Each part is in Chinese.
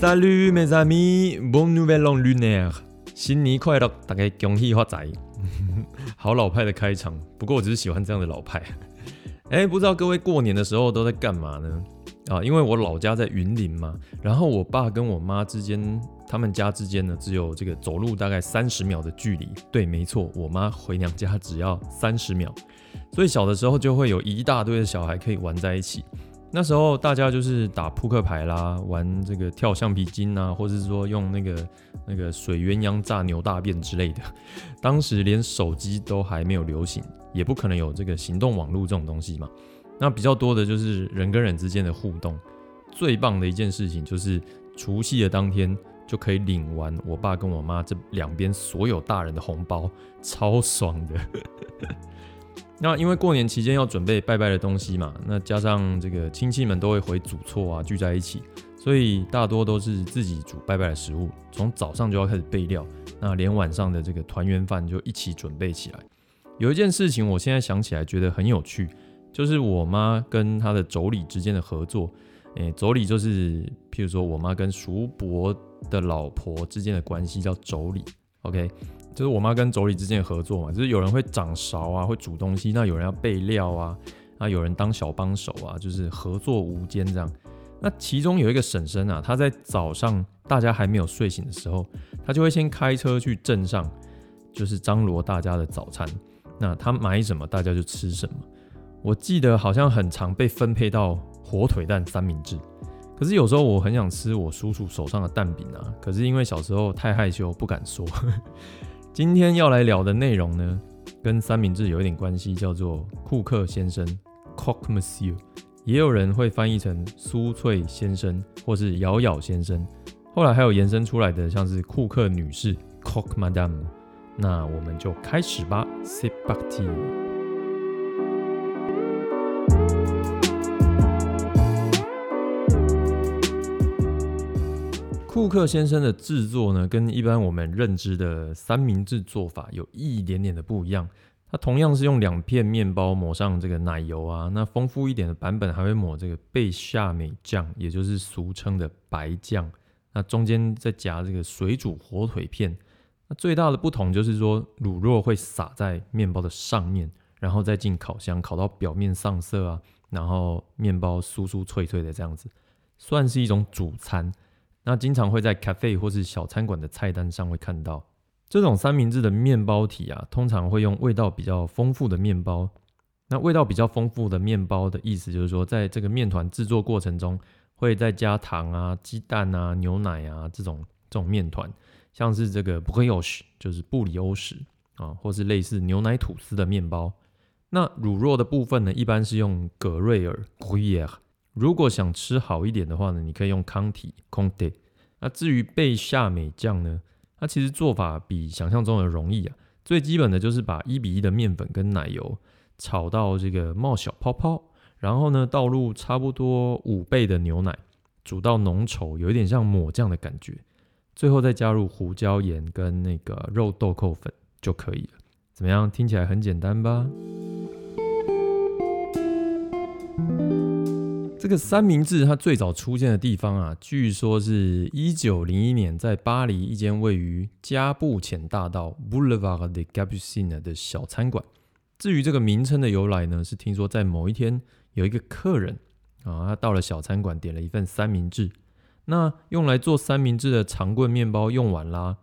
Salut mes amis, bon nouvel an Lunar 新年快乐，大家恭喜发财。好老派的开场，不过我只是喜欢这样的老派。哎，不知道各位过年的时候都在干嘛呢？啊，因为我老家在云林嘛，然后我爸跟我妈之间，他们家之间呢，只有这个走路大概三十秒的距离。对，没错，我妈回娘家只要三十秒，所以小的时候就会有一大堆的小孩可以玩在一起。那时候大家就是打扑克牌啦，玩这个跳橡皮筋啊，或者是说用那个那个水鸳鸯炸牛大便之类的。当时连手机都还没有流行，也不可能有这个行动网络这种东西嘛。那比较多的就是人跟人之间的互动。最棒的一件事情就是除夕的当天就可以领完我爸跟我妈这两边所有大人的红包，超爽的。那因为过年期间要准备拜拜的东西嘛，那加上这个亲戚们都会回祖厝啊，聚在一起，所以大多都是自己煮拜拜的食物，从早上就要开始备料，那连晚上的这个团圆饭就一起准备起来。有一件事情我现在想起来觉得很有趣，就是我妈跟她的妯娌之间的合作。诶，妯娌就是譬如说我妈跟叔伯的老婆之间的关系叫妯娌，OK。就是我妈跟妯娌之间的合作嘛，就是有人会掌勺啊，会煮东西，那有人要备料啊，啊有人当小帮手啊，就是合作无间这样。那其中有一个婶婶啊，她在早上大家还没有睡醒的时候，她就会先开车去镇上，就是张罗大家的早餐。那她买什么，大家就吃什么。我记得好像很常被分配到火腿蛋三明治，可是有时候我很想吃我叔叔手上的蛋饼啊，可是因为小时候太害羞不敢说。今天要来聊的内容呢，跟三明治有一点关系，叫做库克先生 c o c k Monsieur），也有人会翻译成酥脆先生或是咬咬先生。后来还有延伸出来的，像是库克女士 c o c k Madame）。那我们就开始吧，Sit back。库克先生的制作呢，跟一般我们认知的三明治做法有一点点的不一样。它同样是用两片面包抹上这个奶油啊，那丰富一点的版本还会抹这个贝夏美酱，也就是俗称的白酱。那中间再夹这个水煮火腿片。那最大的不同就是说，乳酪会撒在面包的上面，然后再进烤箱烤到表面上色啊，然后面包酥酥脆脆的这样子，算是一种主餐。那经常会在咖啡或是小餐馆的菜单上会看到这种三明治的面包体啊，通常会用味道比较丰富的面包。那味道比较丰富的面包的意思就是说，在这个面团制作过程中，会再加糖啊、鸡蛋啊、牛奶啊这种这种面团，像是这个 brioche 就是布里欧什啊，或是类似牛奶吐司的面包。那乳酪的部分呢，一般是用格瑞尔 g r u y r e。如果想吃好一点的话呢，你可以用康体康代。那至于贝夏美酱呢，它其实做法比想象中的容易啊。最基本的就是把一比一的面粉跟奶油炒到这个冒小泡泡，然后呢倒入差不多五倍的牛奶，煮到浓稠，有一点像抹酱的感觉。最后再加入胡椒盐跟那个肉豆蔻粉就可以了。怎么样？听起来很简单吧？这个三明治它最早出现的地方啊，据说是一九零一年在巴黎一间位于加布浅大道 Boulevard de Capucines 的小餐馆。至于这个名称的由来呢，是听说在某一天有一个客人啊，他到了小餐馆点了一份三明治，那用来做三明治的长棍面包用完啦，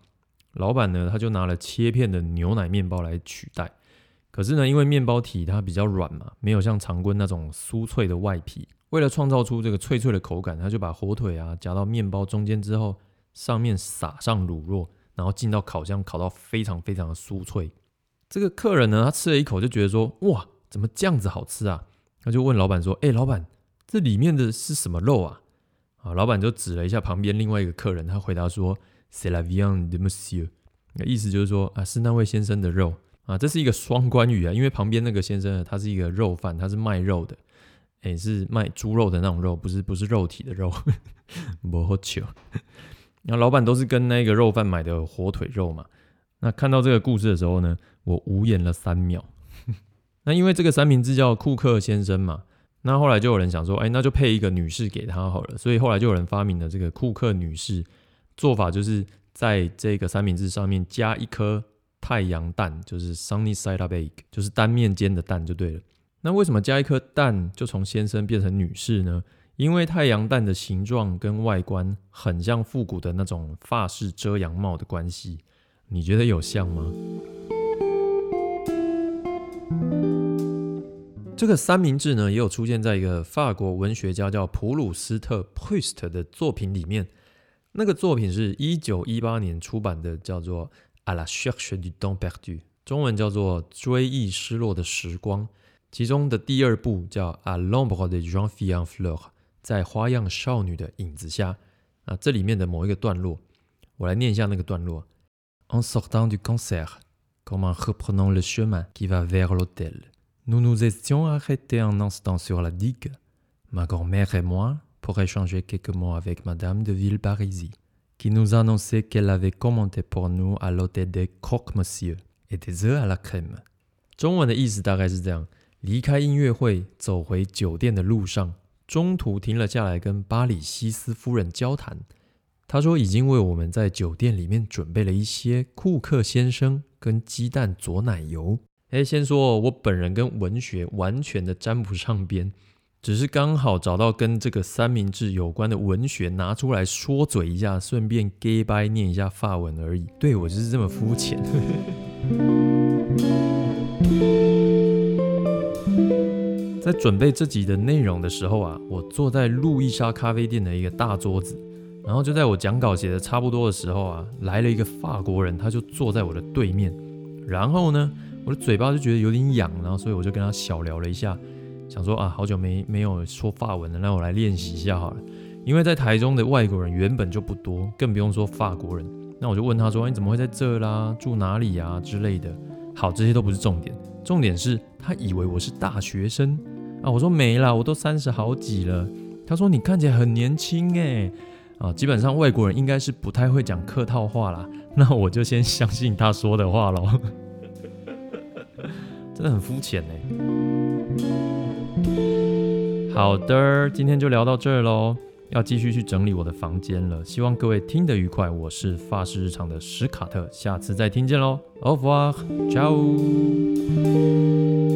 老板呢他就拿了切片的牛奶面包来取代。可是呢，因为面包体它比较软嘛，没有像长棍那种酥脆的外皮。为了创造出这个脆脆的口感，他就把火腿啊夹到面包中间之后，上面撒上乳酪，然后进到烤箱烤到非常非常的酥脆。这个客人呢，他吃了一口就觉得说：“哇，怎么这样子好吃啊？”他就问老板说：“哎，老板，这里面的是什么肉啊？”啊，老板就指了一下旁边另外一个客人，他回答说：“C'est la viande Monsieur。”那意思就是说啊，是那位先生的肉啊。这是一个双关语啊，因为旁边那个先生呢，他是一个肉贩，他是卖肉的。也是卖猪肉的那种肉，不是不是肉体的肉，不好吃。然后老板都是跟那个肉贩买的火腿肉嘛。那看到这个故事的时候呢，我无言了三秒。那因为这个三明治叫库克先生嘛，那后来就有人想说，哎，那就配一个女士给他好了。所以后来就有人发明了这个库克女士做法，就是在这个三明治上面加一颗太阳蛋，就是 sunny side up egg，就是单面煎的蛋就对了。那为什么加一颗蛋就从先生变成女士呢？因为太阳蛋的形状跟外观很像复古的那种法式遮阳帽的关系，你觉得有像吗？这个三明治呢，也有出现在一个法国文学家叫普鲁斯特 （Proust） 的作品里面。那个作品是一九一八年出版的，叫做《À la cherche du temps perdu》，中文叫做《追忆失落的时光》。其中的第二部叫《À l'ombre de Jean f i l Fleur》。在花样少女的影子下，啊，这里面的某一个段落，我来念一下那个段落。En sortant du concert, comme en reprenant le chemin qui va vers l'hôtel, nous nous étions arrêtés un instant sur la digue, ma grand-mère et moi, pour échanger quelques mots avec Madame de Villeparisis, qui nous annonçait qu'elle avait commandé pour nous à l'hôtel des croque-monsieur et des œufs à la crème。中文的意思大概是这样： 离开音乐会，走回酒店的路上。中途停了下来，跟巴里西斯夫人交谈。他说已经为我们在酒店里面准备了一些库克先生跟鸡蛋佐奶油。哎，先说我本人跟文学完全的沾不上边，只是刚好找到跟这个三明治有关的文学拿出来说嘴一下，顺便 gay 拜念一下法文而已。对我就是这么肤浅。在准备这集的内容的时候啊，我坐在路易莎咖啡店的一个大桌子，然后就在我讲稿写的差不多的时候啊，来了一个法国人，他就坐在我的对面。然后呢，我的嘴巴就觉得有点痒，然后所以我就跟他小聊了一下，想说啊，好久没没有说法文了，那我来练习一下好了。因为在台中的外国人原本就不多，更不用说法国人。那我就问他说，你怎么会在这啦？住哪里呀之类的。好，这些都不是重点，重点是他以为我是大学生。啊，我说没啦，我都三十好几了。他说你看起来很年轻哎，啊，基本上外国人应该是不太会讲客套话啦。那我就先相信他说的话喽。真的很肤浅哎。好的，今天就聊到这儿喽，要继续去整理我的房间了。希望各位听得愉快。我是发式日常的史卡特，下次再听见喽。Au revoir，ciao。